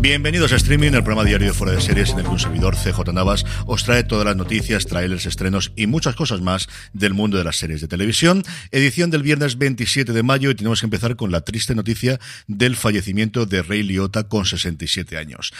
Bienvenidos a Streaming, el programa diario de fuera de series en el que un servidor CJ Navas os trae todas las noticias, trailers, estrenos y muchas cosas más del mundo de las series de televisión. Edición del viernes 27 de mayo y tenemos que empezar con la triste noticia del fallecimiento de Ray Liotta con 67 años.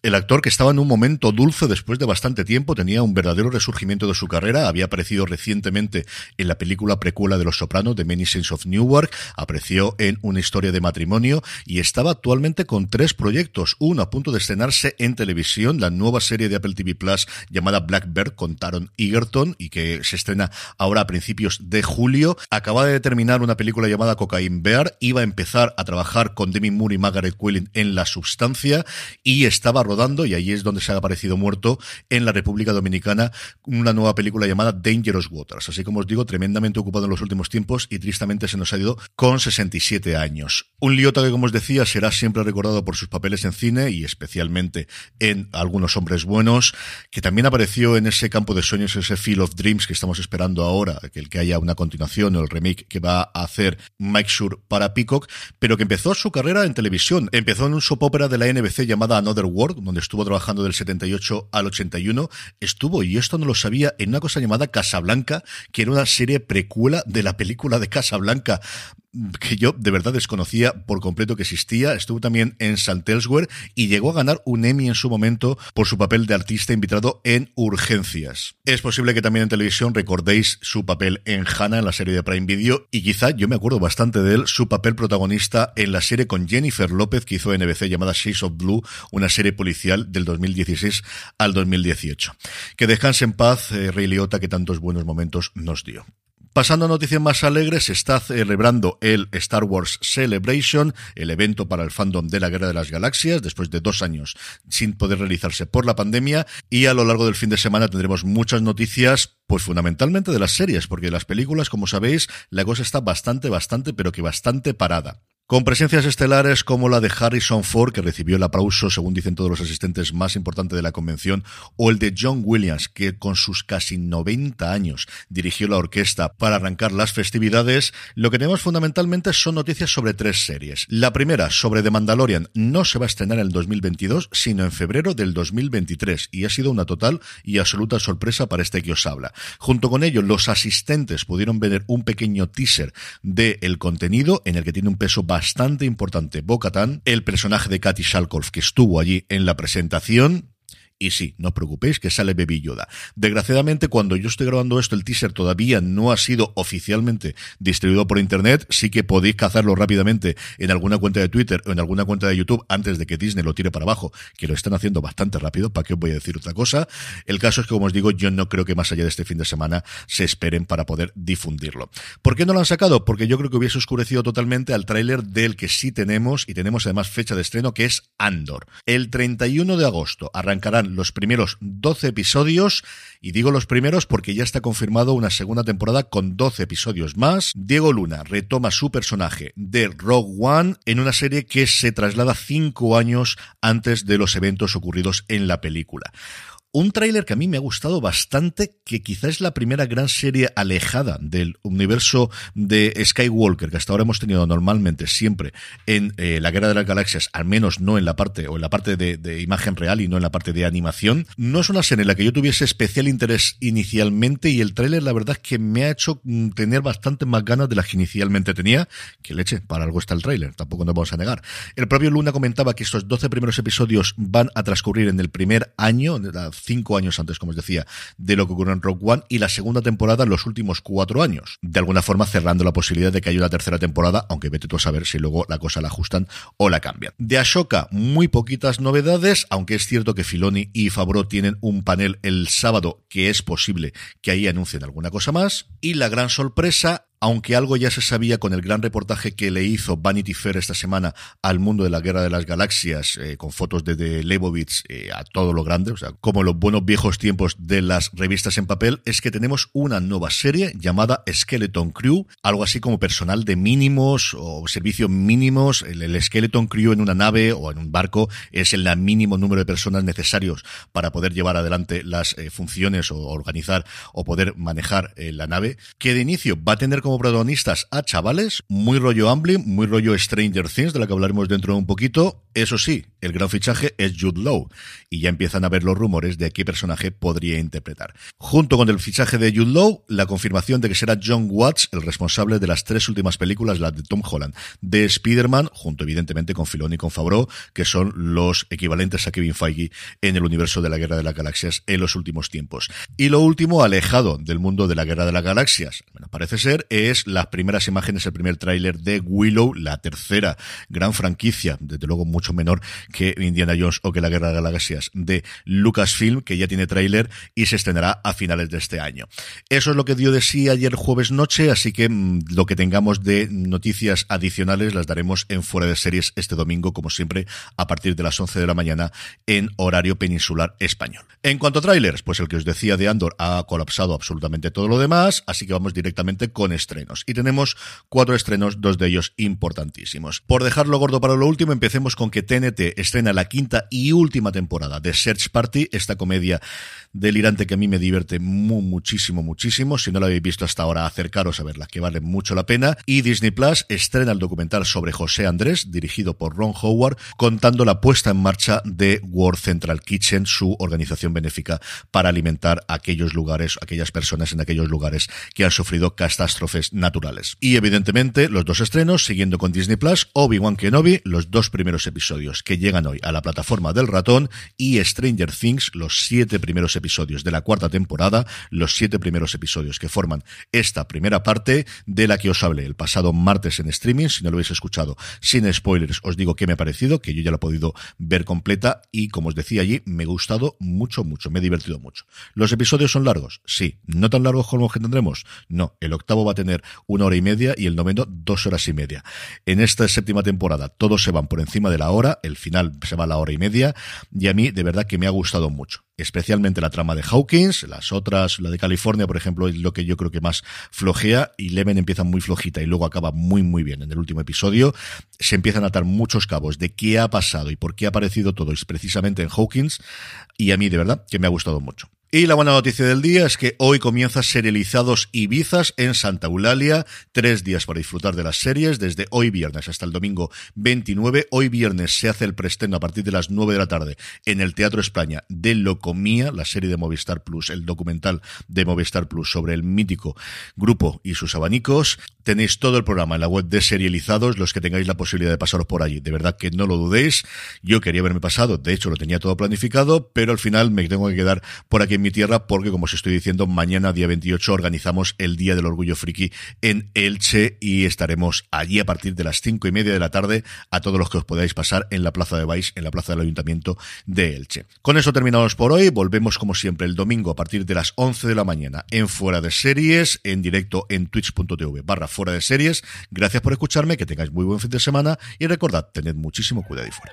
El actor que estaba en un momento dulce después de bastante tiempo tenía un verdadero resurgimiento de su carrera. Había aparecido recientemente en la película precuela de Los Soprano, The Many Saints of Newark. Apareció en Una historia de matrimonio y estaba actualmente con tres proyectos. Uno a punto de estrenarse en televisión, la nueva serie de Apple TV Plus llamada Blackbird con Taron Egerton y que se estrena ahora a principios de julio. Acaba de terminar una película llamada Cocaine Bear. Iba a empezar a trabajar con Demi Moore y Margaret Quillin en La Substancia y estaba rodando, y ahí es donde se ha aparecido muerto, en la República Dominicana, una nueva película llamada Dangerous Waters. Así como os digo, tremendamente ocupado en los últimos tiempos y tristemente se nos ha ido con 67 años. Un Liota que, como os decía, será siempre recordado por sus papeles en cine y especialmente en Algunos Hombres Buenos, que también apareció en ese campo de sueños, ese Field of Dreams que estamos esperando ahora, que el que haya una continuación o el remake que va a hacer Mike Shure para Peacock, pero que empezó su carrera en televisión. Empezó en un soap opera de la NBC llamada Another World, donde estuvo trabajando del 78 al 81, estuvo, y esto no lo sabía, en una cosa llamada Casablanca, que era una serie precuela de la película de Casablanca que yo de verdad desconocía por completo que existía. Estuvo también en St. Elsewhere y llegó a ganar un Emmy en su momento por su papel de artista invitado en Urgencias. Es posible que también en televisión recordéis su papel en Hannah en la serie de Prime Video y quizá yo me acuerdo bastante de él, su papel protagonista en la serie con Jennifer López que hizo NBC llamada Shades of Blue, una serie policial del 2016 al 2018. Que descanse en paz eh, Liotta que tantos buenos momentos nos dio. Pasando a noticias más alegres, se está celebrando el Star Wars Celebration, el evento para el fandom de la Guerra de las Galaxias, después de dos años sin poder realizarse por la pandemia. Y a lo largo del fin de semana tendremos muchas noticias, pues fundamentalmente de las series, porque las películas, como sabéis, la cosa está bastante, bastante, pero que bastante parada. Con presencias estelares como la de Harrison Ford, que recibió el aplauso, según dicen todos los asistentes, más importante de la convención, o el de John Williams, que con sus casi 90 años dirigió la orquesta para arrancar las festividades, lo que tenemos fundamentalmente son noticias sobre tres series. La primera, sobre The Mandalorian, no se va a estrenar en el 2022, sino en febrero del 2023, y ha sido una total y absoluta sorpresa para este que os habla. Junto con ello, los asistentes pudieron ver un pequeño teaser del contenido, en el que tiene un peso bastante importante. Bocatan, el personaje de Katy Shalkov que estuvo allí en la presentación, y sí, no os preocupéis que sale Baby Yoda. Desgraciadamente, cuando yo estoy grabando esto, el teaser todavía no ha sido oficialmente distribuido por internet. Sí que podéis cazarlo rápidamente en alguna cuenta de Twitter o en alguna cuenta de YouTube antes de que Disney lo tire para abajo, que lo están haciendo bastante rápido. ¿Para qué os voy a decir otra cosa? El caso es que, como os digo, yo no creo que más allá de este fin de semana se esperen para poder difundirlo. ¿Por qué no lo han sacado? Porque yo creo que hubiese oscurecido totalmente al tráiler del que sí tenemos y tenemos además fecha de estreno que es Andor. El 31 de agosto arrancarán los primeros 12 episodios, y digo los primeros porque ya está confirmado una segunda temporada con 12 episodios más. Diego Luna retoma su personaje de Rogue One en una serie que se traslada cinco años antes de los eventos ocurridos en la película Un tráiler que a mí me ha gustado bastante, que quizás es la primera gran serie alejada del universo de Skywalker que hasta ahora hemos tenido normalmente siempre en eh, la Guerra de las Galaxias, al menos no en la parte o en la parte de, imagen real y no en la parte de animación. No es una serie en la que yo tuviese especial interés inicialmente y el tráiler la verdad es que me ha hecho mm, tener bastante más ganas de las que inicialmente tenía. Que leche, para algo está el tráiler, tampoco nos vamos a negar. El propio Luna comentaba que estos 12 primeros episodios van a transcurrir en el primer año, cinco años antes, como os decía, de lo que ocurrió en Rock One, y la segunda temporada en los últimos cuatro años. De alguna forma cerrando la posibilidad de que haya una tercera temporada, aunque vete tú a saber si luego la cosa la ajustan o la cambian. De Ashoka, muy poquitas novedades, aunque es cierto que Filoni y Fabro tienen un panel el sábado que es posible que ahí anuncien alguna cosa más. Y la gran sorpresa, aunque algo ya se sabía con el gran reportaje que le hizo Vanity Fair esta semana al mundo de la Guerra de las Galaxias, eh, con fotos de, Leibovitz eh, a todo lo grande, o sea, como los buenos viejos tiempos de las revistas en papel, es que tenemos una nueva serie llamada Skeleton Crew, algo así como personal de mínimos o servicios mínimos. El, el Skeleton Crew en una nave o en un barco es el mínimo número de personas necesarios para poder llevar adelante las eh, funciones o organizar o poder manejar la nave, que de inicio va a tener como protagonistas a chavales, muy rollo Amblin, muy rollo Stranger Things, de la que hablaremos dentro de un poquito. Eso sí, el gran fichaje es Jude Law, y ya empiezan a ver los rumores de qué personaje podría interpretar. Junto con el fichaje de Jude Law, la confirmación de que será John Watts el responsable de las tres últimas películas, las de Tom Holland, de Spider-Man, junto evidentemente con Filoni y con Favreau, que son los equivalentes a Kevin Feige en el universo de la Guerra de las Galaxias en los últimos tiempos. Y lo último, alejado del mundo de la Guerra de las Galaxias, bueno, parece ser, es las primeras imágenes, el primer tráiler de Willow, la tercera gran franquicia, desde luego mucho menor que Indiana Jones o que la Guerra de las Galaxias de Lucasfilm, que ya tiene tráiler y se estrenará a finales de este año. Eso es lo que dio de sí ayer jueves noche, así que mmm, lo que tengamos de noticias adicionales las daremos en fuera de series este domingo, como siempre, a partir de las 11 de la mañana en horario peninsular español. En cuanto a trailers, pues el que os decía de Andor ha colapsado absolutamente todo lo demás, así que vamos directamente con Y tenemos cuatro estrenos, dos de ellos importantísimos. Por dejarlo gordo para lo último, empecemos con que TNT estrena la quinta y última temporada de Search Party, esta comedia delirante que a mí me divierte muchísimo, muchísimo. Si no la habéis visto hasta ahora, acercaros a verla, que vale mucho la pena. Y Disney Plus estrena el documental sobre José Andrés, dirigido por Ron Howard, contando la puesta en marcha de World Central Kitchen, su organización benéfica para alimentar aquellos lugares, aquellas personas en aquellos lugares que han sufrido catástrofes naturales. Y evidentemente, los dos estrenos, siguiendo con Disney Plus, Obi-Wan Kenobi, los dos primeros episodios que llegan hoy a la plataforma del ratón, y Stranger Things, los siete primeros episodios de la cuarta temporada, los siete primeros episodios que forman esta primera parte, de la que os hablé el pasado martes en streaming, si no lo habéis escuchado, sin spoilers, os digo qué me ha parecido, que yo ya lo he podido ver completa, y como os decía allí, me ha gustado mucho, mucho, me he divertido mucho. ¿Los episodios son largos? Sí. ¿No tan largos como los que tendremos? No. El octavo va a tener una hora y media y el noveno dos horas y media. En esta séptima temporada todos se van por encima de la hora, el final se va a la hora y media, y a mí de verdad que me ha gustado mucho especialmente la trama de Hawkins, las otras, la de California, por ejemplo, es lo que yo creo que más flojea, y Leven empieza muy flojita y luego acaba muy muy bien en el último episodio, se empiezan a atar muchos cabos de qué ha pasado y por qué ha aparecido todo, es precisamente en Hawkins, y a mí de verdad que me ha gustado mucho. Y la buena noticia del día es que hoy comienza Serializados Ibizas en Santa Eulalia. Tres días para disfrutar de las series, desde hoy viernes hasta el domingo 29. Hoy viernes se hace el preestreno a partir de las 9 de la tarde en el Teatro España de Locomía, la serie de Movistar Plus, el documental de Movistar Plus sobre el mítico grupo y sus abanicos. Tenéis todo el programa en la web de Serializados, los que tengáis la posibilidad de pasaros por allí. De verdad que no lo dudéis. Yo quería haberme pasado, de hecho lo tenía todo planificado, pero al final me tengo que quedar por aquí mi tierra porque, como os estoy diciendo, mañana, día 28, organizamos el Día del Orgullo Friki en Elche y estaremos allí a partir de las cinco y media de la tarde a todos los que os podáis pasar en la Plaza de Baix, en la Plaza del Ayuntamiento de Elche. Con eso terminamos por hoy. Volvemos, como siempre, el domingo a partir de las 11 de la mañana en Fuera de Series, en directo en twitch.tv barra Fuera de Series. Gracias por escucharme, que tengáis muy buen fin de semana y recordad, tened muchísimo cuidado y fuera.